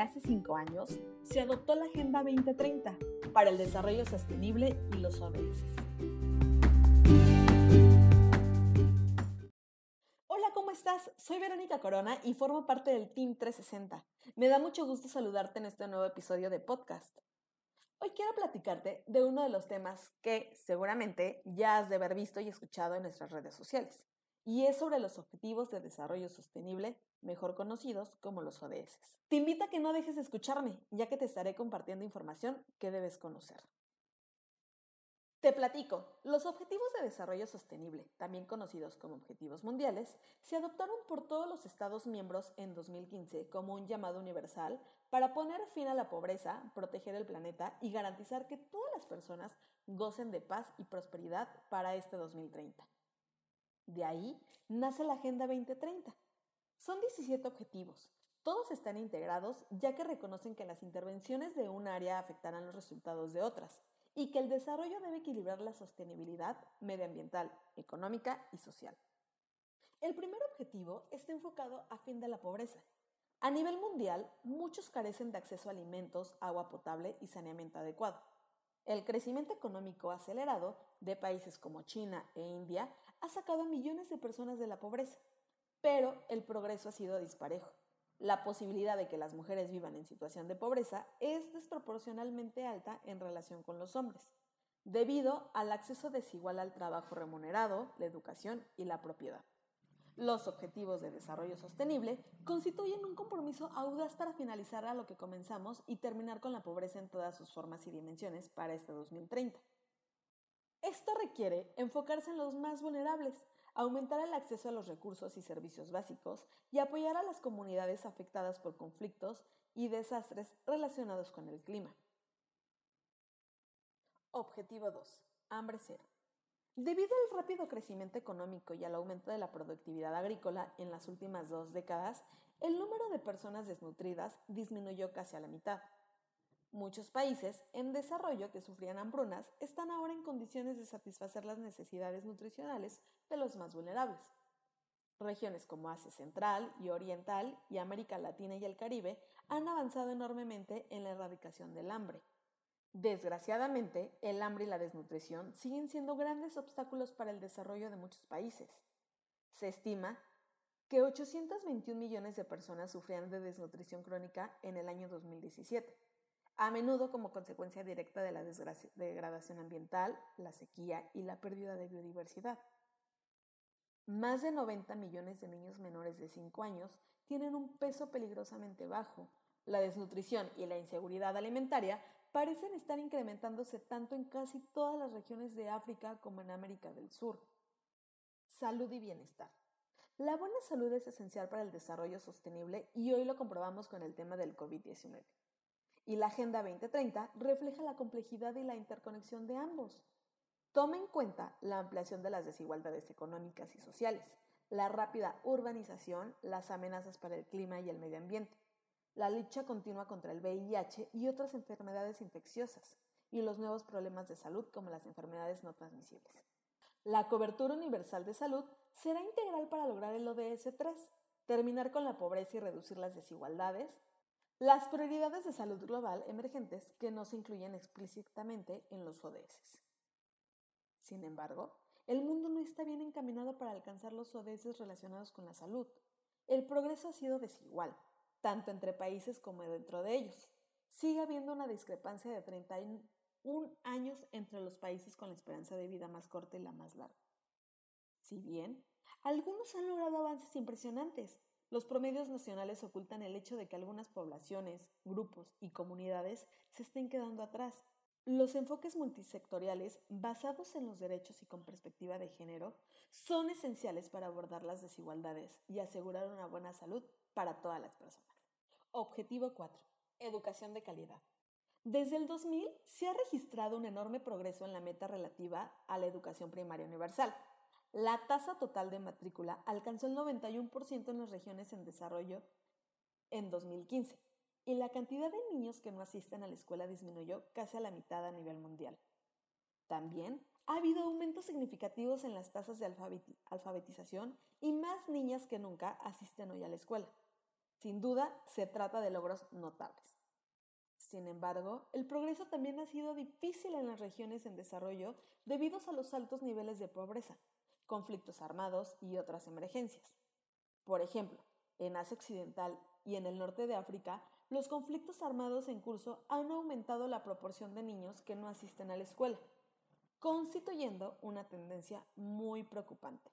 hace cinco años se adoptó la Agenda 2030 para el Desarrollo Sostenible y los ODS. Hola, ¿cómo estás? Soy Verónica Corona y formo parte del Team 360. Me da mucho gusto saludarte en este nuevo episodio de podcast. Hoy quiero platicarte de uno de los temas que seguramente ya has de haber visto y escuchado en nuestras redes sociales, y es sobre los Objetivos de Desarrollo Sostenible, mejor conocidos como los ODS. Te invito a que no dejes de escucharme, ya que te estaré compartiendo información que debes conocer. Te platico, los Objetivos de Desarrollo Sostenible, también conocidos como Objetivos Mundiales, se adoptaron por todos los Estados miembros en 2015 como un llamado universal para poner fin a la pobreza, proteger el planeta y garantizar que todas las personas gocen de paz y prosperidad para este 2030. De ahí nace la Agenda 2030. Son 17 objetivos. Todos están integrados ya que reconocen que las intervenciones de un área afectarán los resultados de otras y que el desarrollo debe equilibrar la sostenibilidad medioambiental, económica y social. El primer objetivo está enfocado a fin de la pobreza. A nivel mundial, muchos carecen de acceso a alimentos, agua potable y saneamiento adecuado. El crecimiento económico acelerado de países como China e India ha sacado a millones de personas de la pobreza, pero el progreso ha sido disparejo la posibilidad de que las mujeres vivan en situación de pobreza es desproporcionalmente alta en relación con los hombres, debido al acceso desigual al trabajo remunerado, la educación y la propiedad. Los Objetivos de Desarrollo Sostenible constituyen un compromiso audaz para finalizar a lo que comenzamos y terminar con la pobreza en todas sus formas y dimensiones para este 2030. Esto requiere enfocarse en los más vulnerables, aumentar el acceso a los recursos y servicios básicos y apoyar a las comunidades afectadas por conflictos y desastres relacionados con el clima. Objetivo 2. Hambre cero. Debido al rápido crecimiento económico y al aumento de la productividad agrícola en las últimas dos décadas, el número de personas desnutridas disminuyó casi a la mitad. Muchos países en desarrollo que sufrían hambrunas están ahora en condiciones de satisfacer las necesidades nutricionales de los más vulnerables. Regiones como Asia Central y Oriental y América Latina y el Caribe han avanzado enormemente en la erradicación del hambre. Desgraciadamente, el hambre y la desnutrición siguen siendo grandes obstáculos para el desarrollo de muchos países. Se estima que 821 millones de personas sufrían de desnutrición crónica en el año 2017 a menudo como consecuencia directa de la degradación ambiental, la sequía y la pérdida de biodiversidad. Más de 90 millones de niños menores de 5 años tienen un peso peligrosamente bajo. La desnutrición y la inseguridad alimentaria parecen estar incrementándose tanto en casi todas las regiones de África como en América del Sur. Salud y bienestar. La buena salud es esencial para el desarrollo sostenible y hoy lo comprobamos con el tema del COVID-19 y la Agenda 2030 refleja la complejidad y la interconexión de ambos. Toma en cuenta la ampliación de las desigualdades económicas y sociales, la rápida urbanización, las amenazas para el clima y el medio ambiente, la lucha continua contra el VIH y otras enfermedades infecciosas, y los nuevos problemas de salud como las enfermedades no transmisibles. La cobertura universal de salud será integral para lograr el ODS 3, terminar con la pobreza y reducir las desigualdades, las prioridades de salud global emergentes que no se incluyen explícitamente en los ODS. Sin embargo, el mundo no está bien encaminado para alcanzar los ODS relacionados con la salud. El progreso ha sido desigual, tanto entre países como dentro de ellos. Sigue habiendo una discrepancia de 31 años entre los países con la esperanza de vida más corta y la más larga. Si bien, algunos han logrado avances impresionantes, los promedios nacionales ocultan el hecho de que algunas poblaciones, grupos y comunidades se estén quedando atrás. Los enfoques multisectoriales basados en los derechos y con perspectiva de género son esenciales para abordar las desigualdades y asegurar una buena salud para todas las personas. Objetivo 4. Educación de calidad. Desde el 2000 se ha registrado un enorme progreso en la meta relativa a la educación primaria universal, la tasa total de matrícula alcanzó el 91% en las regiones en desarrollo en 2015 y la cantidad de niños que no asisten a la escuela disminuyó casi a la mitad a nivel mundial. También ha habido aumentos significativos en las tasas de alfabetización y más niñas que nunca asisten hoy a la escuela. Sin duda, se trata de logros notables. Sin embargo, el progreso también ha sido difícil en las regiones en desarrollo debido a los altos niveles de pobreza, conflictos armados y otras emergencias. Por ejemplo, en Asia Occidental y en el norte de África, los conflictos armados en curso han aumentado la proporción de niños que no asisten a la escuela, constituyendo una tendencia muy preocupante.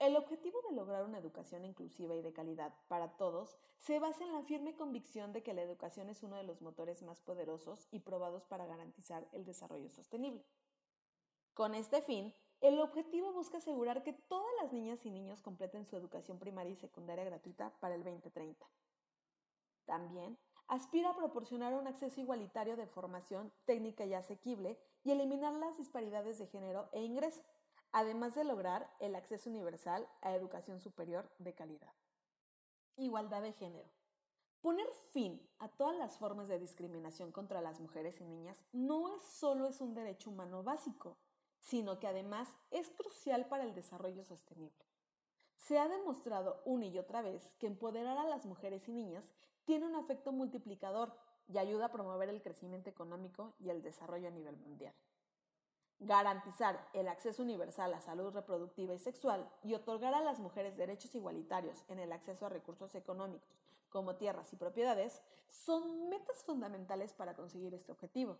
El objetivo de lograr una educación inclusiva y de calidad para todos se basa en la firme convicción de que la educación es uno de los motores más poderosos y probados para garantizar el desarrollo sostenible. Con este fin, el objetivo busca asegurar que todas las niñas y niños completen su educación primaria y secundaria gratuita para el 2030. También aspira a proporcionar un acceso igualitario de formación técnica y asequible y eliminar las disparidades de género e ingreso, además de lograr el acceso universal a educación superior de calidad. Igualdad de género. Poner fin a todas las formas de discriminación contra las mujeres y niñas no es solo es un derecho humano básico, sino que además es crucial para el desarrollo sostenible. Se ha demostrado una y otra vez que empoderar a las mujeres y niñas tiene un efecto multiplicador y ayuda a promover el crecimiento económico y el desarrollo a nivel mundial. Garantizar el acceso universal a salud reproductiva y sexual y otorgar a las mujeres derechos igualitarios en el acceso a recursos económicos, como tierras y propiedades, son metas fundamentales para conseguir este objetivo.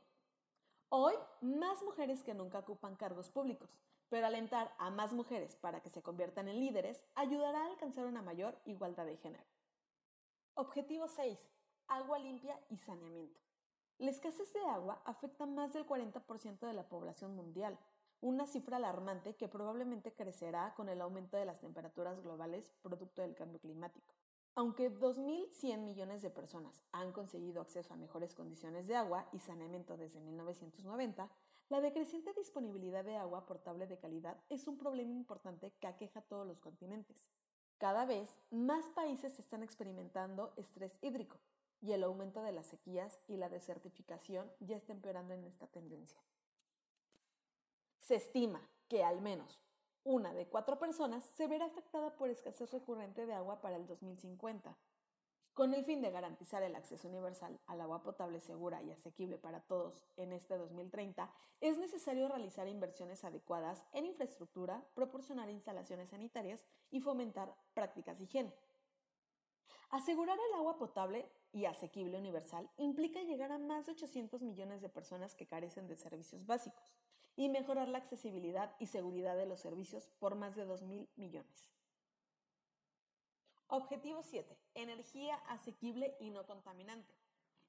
Hoy, más mujeres que nunca ocupan cargos públicos, pero alentar a más mujeres para que se conviertan en líderes ayudará a alcanzar una mayor igualdad de género. Objetivo 6. Agua limpia y saneamiento. La escasez de agua afecta más del 40% de la población mundial, una cifra alarmante que probablemente crecerá con el aumento de las temperaturas globales producto del cambio climático. Aunque 2.100 millones de personas han conseguido acceso a mejores condiciones de agua y saneamiento desde 1990, la decreciente disponibilidad de agua potable de calidad es un problema importante que aqueja a todos los continentes. Cada vez más países están experimentando estrés hídrico y el aumento de las sequías y la desertificación ya está empeorando en esta tendencia. Se estima que al menos una de cuatro personas se verá afectada por escasez recurrente de agua para el 2050. Con el fin de garantizar el acceso universal al agua potable segura y asequible para todos en este 2030, es necesario realizar inversiones adecuadas en infraestructura, proporcionar instalaciones sanitarias y fomentar prácticas de higiene. Asegurar el agua potable y asequible universal implica llegar a más de 800 millones de personas que carecen de servicios básicos y mejorar la accesibilidad y seguridad de los servicios por más de 2.000 millones. Objetivo 7. Energía asequible y no contaminante.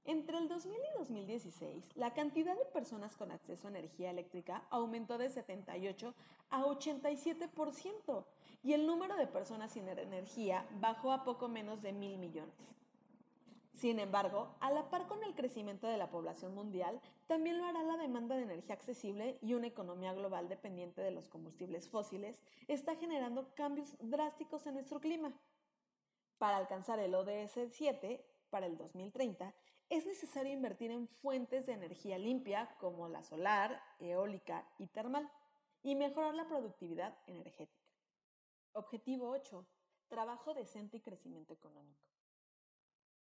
Entre el 2000 y 2016, la cantidad de personas con acceso a energía eléctrica aumentó de 78 a 87% y el número de personas sin energía bajó a poco menos de mil millones. Sin embargo, a la par con el crecimiento de la población mundial, también lo hará la demanda de energía accesible y una economía global dependiente de los combustibles fósiles está generando cambios drásticos en nuestro clima. Para alcanzar el ODS 7 para el 2030, es necesario invertir en fuentes de energía limpia como la solar, eólica y termal y mejorar la productividad energética. Objetivo 8. Trabajo decente y crecimiento económico.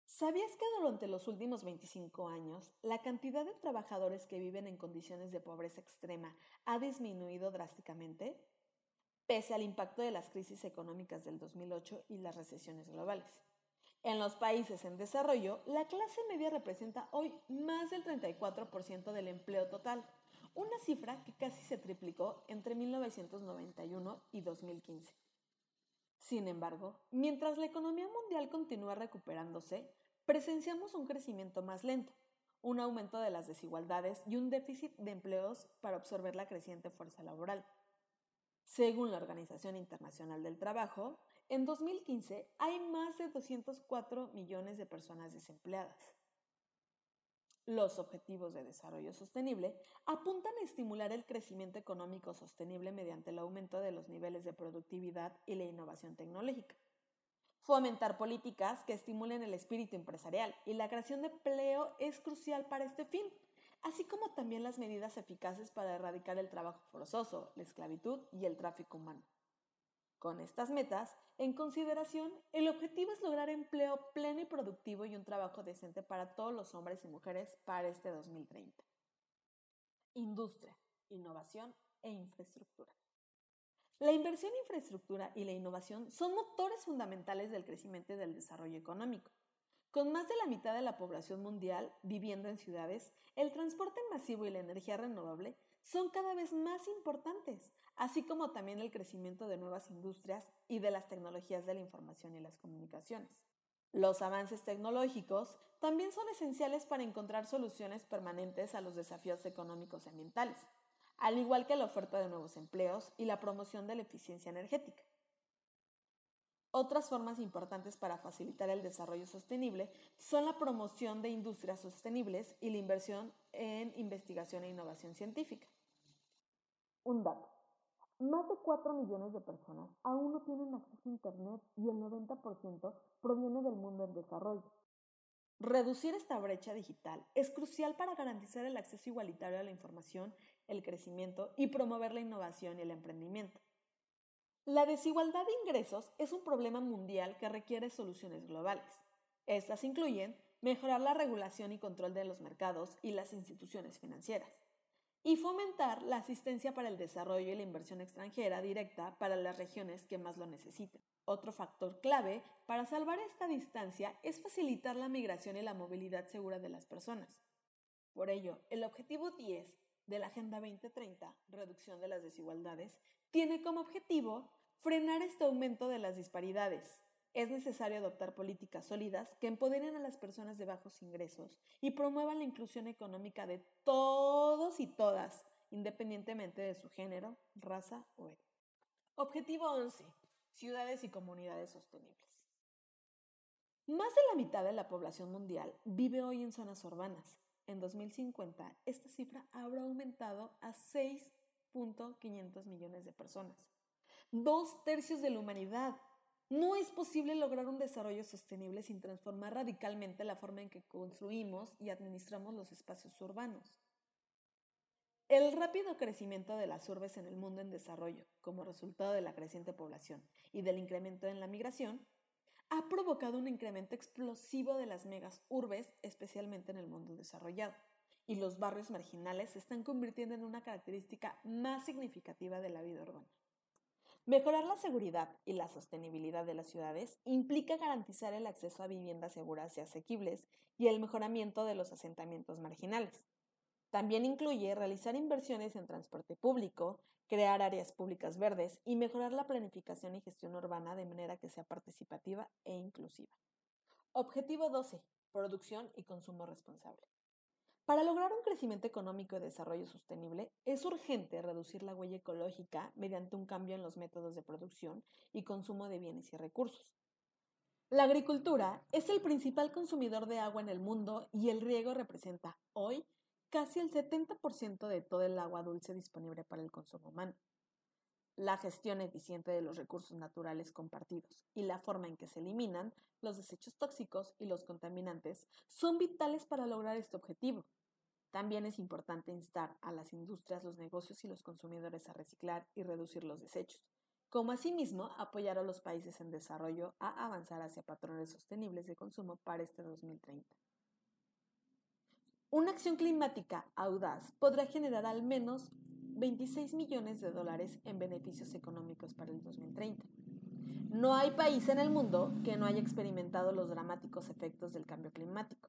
¿Sabías que durante los últimos 25 años la cantidad de trabajadores que viven en condiciones de pobreza extrema ha disminuido drásticamente? Pese al impacto de las crisis económicas del 2008 y las recesiones globales. En los países en desarrollo, la clase media representa hoy más del 34% del empleo total, una cifra que casi se triplicó entre 1991 y 2015. Sin embargo, mientras la economía mundial continúa recuperándose, presenciamos un crecimiento más lento, un aumento de las desigualdades y un déficit de empleos para absorber la creciente fuerza laboral. Según la Organización Internacional del Trabajo, en 2015 hay más de 204 millones de personas desempleadas. Los Objetivos de Desarrollo Sostenible apuntan a estimular el crecimiento económico sostenible mediante el aumento de los niveles de productividad y la innovación tecnológica. Fomentar políticas que estimulen el espíritu empresarial y la creación de empleo es crucial para este fin, así como también las medidas eficaces para erradicar el trabajo forzoso, la esclavitud y el tráfico humano. Con estas metas en consideración, el objetivo es lograr empleo pleno y productivo y un trabajo decente para todos los hombres y mujeres para este 2030. Industria, innovación e infraestructura. La inversión en infraestructura y la innovación son motores fundamentales del crecimiento y del desarrollo económico. Con más de la mitad de la población mundial viviendo en ciudades, el transporte masivo y la energía renovable son cada vez más importantes, así como también el crecimiento de nuevas industrias y de las tecnologías de la información y las comunicaciones. Los avances tecnológicos también son esenciales para encontrar soluciones permanentes a los desafíos económicos y ambientales al igual que la oferta de nuevos empleos y la promoción de la eficiencia energética. Otras formas importantes para facilitar el desarrollo sostenible son la promoción de industrias sostenibles y la inversión en investigación e innovación científica. Un dato. Más de 4 millones de personas aún no tienen acceso a Internet y el 90% proviene del mundo en desarrollo. Reducir esta brecha digital es crucial para garantizar el acceso igualitario a la información, el crecimiento y promover la innovación y el emprendimiento. La desigualdad de ingresos es un problema mundial que requiere soluciones globales. Estas incluyen mejorar la regulación y control de los mercados y las instituciones financieras, y fomentar la asistencia para el desarrollo y la inversión extranjera directa para las regiones que más lo necesiten. Otro factor clave para salvar esta distancia es facilitar la migración y la movilidad segura de las personas. Por ello, el objetivo 10 de la Agenda 2030, reducción de las desigualdades, tiene como objetivo frenar este aumento de las disparidades. Es necesario adoptar políticas sólidas que empoderen a las personas de bajos ingresos y promuevan la inclusión económica de todos y todas, independientemente de su género, raza o etnia. Objetivo 11 ciudades y comunidades sostenibles. Más de la mitad de la población mundial vive hoy en zonas urbanas. En 2050, esta cifra habrá aumentado a 6.500 millones de personas. Dos tercios de la humanidad. No es posible lograr un desarrollo sostenible sin transformar radicalmente la forma en que construimos y administramos los espacios urbanos. El rápido crecimiento de las urbes en el mundo en desarrollo, como resultado de la creciente población y del incremento en la migración, ha provocado un incremento explosivo de las megas urbes, especialmente en el mundo desarrollado, y los barrios marginales se están convirtiendo en una característica más significativa de la vida urbana. Mejorar la seguridad y la sostenibilidad de las ciudades implica garantizar el acceso a viviendas seguras y asequibles y el mejoramiento de los asentamientos marginales. También incluye realizar inversiones en transporte público, crear áreas públicas verdes y mejorar la planificación y gestión urbana de manera que sea participativa e inclusiva. Objetivo 12. Producción y consumo responsable. Para lograr un crecimiento económico y desarrollo sostenible, es urgente reducir la huella ecológica mediante un cambio en los métodos de producción y consumo de bienes y recursos. La agricultura es el principal consumidor de agua en el mundo y el riego representa hoy casi el 70% de todo el agua dulce disponible para el consumo humano. La gestión eficiente de los recursos naturales compartidos y la forma en que se eliminan los desechos tóxicos y los contaminantes son vitales para lograr este objetivo. También es importante instar a las industrias, los negocios y los consumidores a reciclar y reducir los desechos, como asimismo apoyar a los países en desarrollo a avanzar hacia patrones sostenibles de consumo para este 2030. Una acción climática audaz podrá generar al menos 26 millones de dólares en beneficios económicos para el 2030. No hay país en el mundo que no haya experimentado los dramáticos efectos del cambio climático.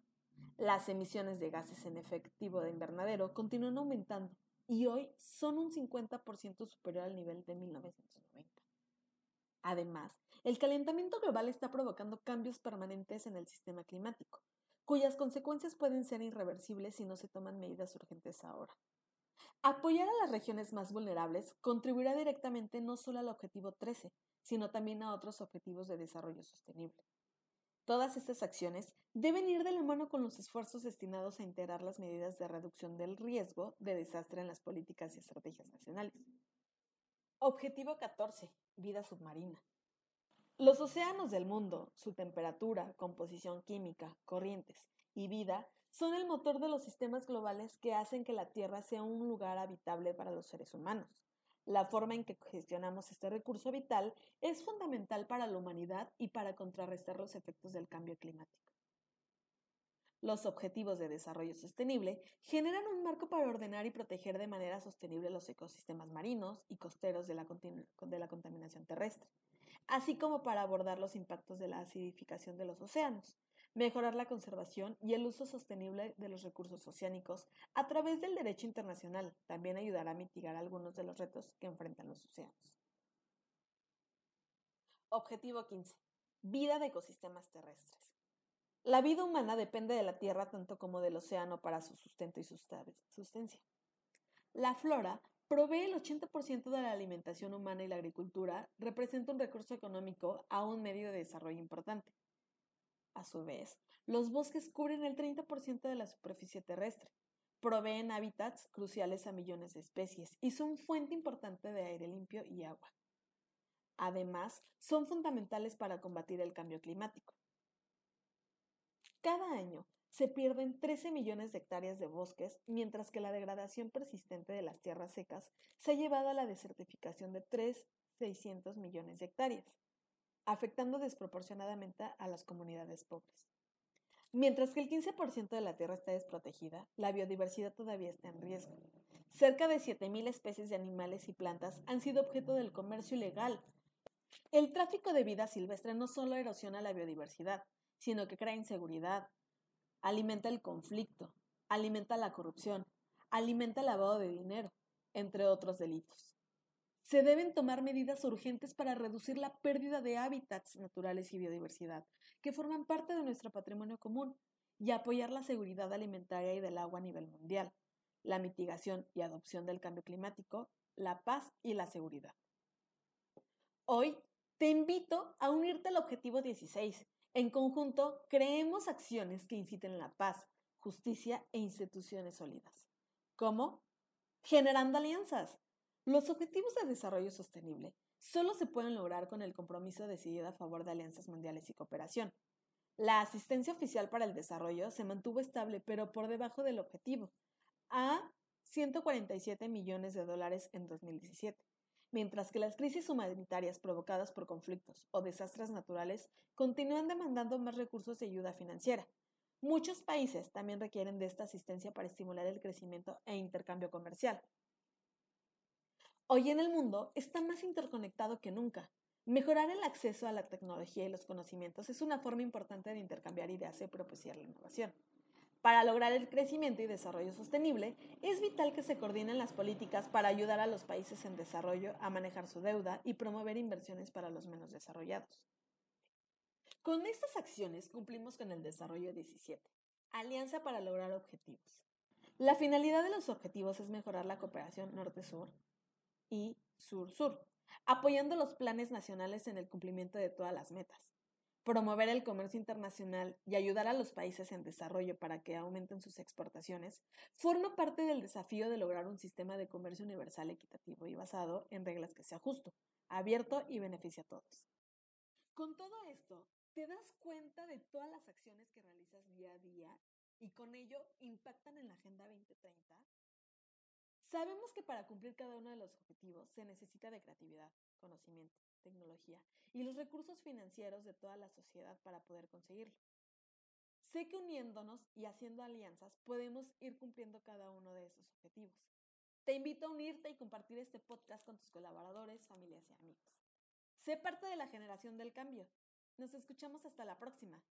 Las emisiones de gases en efectivo de invernadero continúan aumentando y hoy son un 50% superior al nivel de 1990. Además, el calentamiento global está provocando cambios permanentes en el sistema climático, cuyas consecuencias pueden ser irreversibles si no se toman medidas urgentes ahora. Apoyar a las regiones más vulnerables contribuirá directamente no solo al objetivo 13, sino también a otros objetivos de desarrollo sostenible. Todas estas acciones deben ir de la mano con los esfuerzos destinados a integrar las medidas de reducción del riesgo de desastre en las políticas y estrategias nacionales. Objetivo 14. Vida submarina. Los océanos del mundo, su temperatura, composición química, corrientes y vida son el motor de los sistemas globales que hacen que la Tierra sea un lugar habitable para los seres humanos. La forma en que gestionamos este recurso vital es fundamental para la humanidad y para contrarrestar los efectos del cambio climático. Los Objetivos de Desarrollo Sostenible generan un marco para ordenar y proteger de manera sostenible los ecosistemas marinos y costeros de la, contaminación terrestre, así como para abordar los impactos de la acidificación de los océanos, mejorar la conservación y el uso sostenible de los recursos oceánicos a través del derecho internacional. También ayudará a mitigar algunos de los retos que enfrentan los océanos. Objetivo 15. Vida de ecosistemas terrestres. La vida humana depende de la Tierra tanto como del océano para su sustento y sustancia. La flora provee el 80% de la alimentación humana y la agricultura representa un recurso económico a un medio de desarrollo importante. A su vez, los bosques cubren el 30% de la superficie terrestre, proveen hábitats cruciales a millones de especies y son fuente importante de aire limpio y agua. Además, son fundamentales para combatir el cambio climático. Cada año se pierden 13 millones de hectáreas de bosques, mientras que la degradación persistente de las tierras secas se ha llevado a la desertificación de 3,600 millones de hectáreas, afectando desproporcionadamente a las comunidades pobres. Mientras que el 15% de la tierra está desprotegida, la biodiversidad todavía está en riesgo. Cerca de 7.000 especies de animales y plantas han sido objeto del comercio ilegal. El tráfico de vida silvestre no solo erosiona la biodiversidad, sino que crea inseguridad, alimenta el conflicto, alimenta la corrupción, alimenta el lavado de dinero, entre otros delitos. Se deben tomar medidas urgentes para reducir la pérdida de hábitats naturales y biodiversidad, que forman parte de nuestro patrimonio común, y apoyar la seguridad alimentaria y del agua a nivel mundial, la mitigación y adopción del cambio climático, la paz y la seguridad. Hoy te invito a unirte al objetivo 16, en conjunto, creemos acciones que inciten la paz, justicia e instituciones sólidas. ¿Cómo? Generando alianzas. Los objetivos de desarrollo sostenible solo se pueden lograr con el compromiso decidido a favor de alianzas mundiales y cooperación. La asistencia oficial para el desarrollo se mantuvo estable, pero por debajo del objetivo, a 147 millones de dólares en 2017 mientras que las crisis humanitarias provocadas por conflictos o desastres naturales continúan demandando más recursos y ayuda financiera. Muchos países también requieren de esta asistencia para estimular el crecimiento e intercambio comercial. Hoy en el mundo está más interconectado que nunca. Mejorar el acceso a la tecnología y los conocimientos es una forma importante de intercambiar ideas y propiciar la innovación. Para lograr el crecimiento y desarrollo sostenible, es vital que se coordinen las políticas para ayudar a los países en desarrollo a manejar su deuda y promover inversiones para los menos desarrollados. Con estas acciones cumplimos con el desarrollo 17, Alianza para lograr objetivos. La finalidad de los objetivos es mejorar la cooperación norte-sur y sur-sur, apoyando los planes nacionales en el cumplimiento de todas las metas promover el comercio internacional y ayudar a los países en desarrollo para que aumenten sus exportaciones, forma parte del desafío de lograr un sistema de comercio universal, equitativo y basado en reglas que sea justo, abierto y beneficie a todos. Con todo esto, te das cuenta de todas las acciones que realizas día a día y con ello impactan en la Agenda 2030. Sabemos que para cumplir cada uno de los objetivos se necesita de creatividad, conocimiento, tecnología y los recursos financieros de toda la sociedad para poder conseguirlo. Sé que uniéndonos y haciendo alianzas podemos ir cumpliendo cada uno de esos objetivos. Te invito a unirte y compartir este podcast con tus colaboradores, familias y amigos. Sé parte de la generación del cambio. Nos escuchamos hasta la próxima.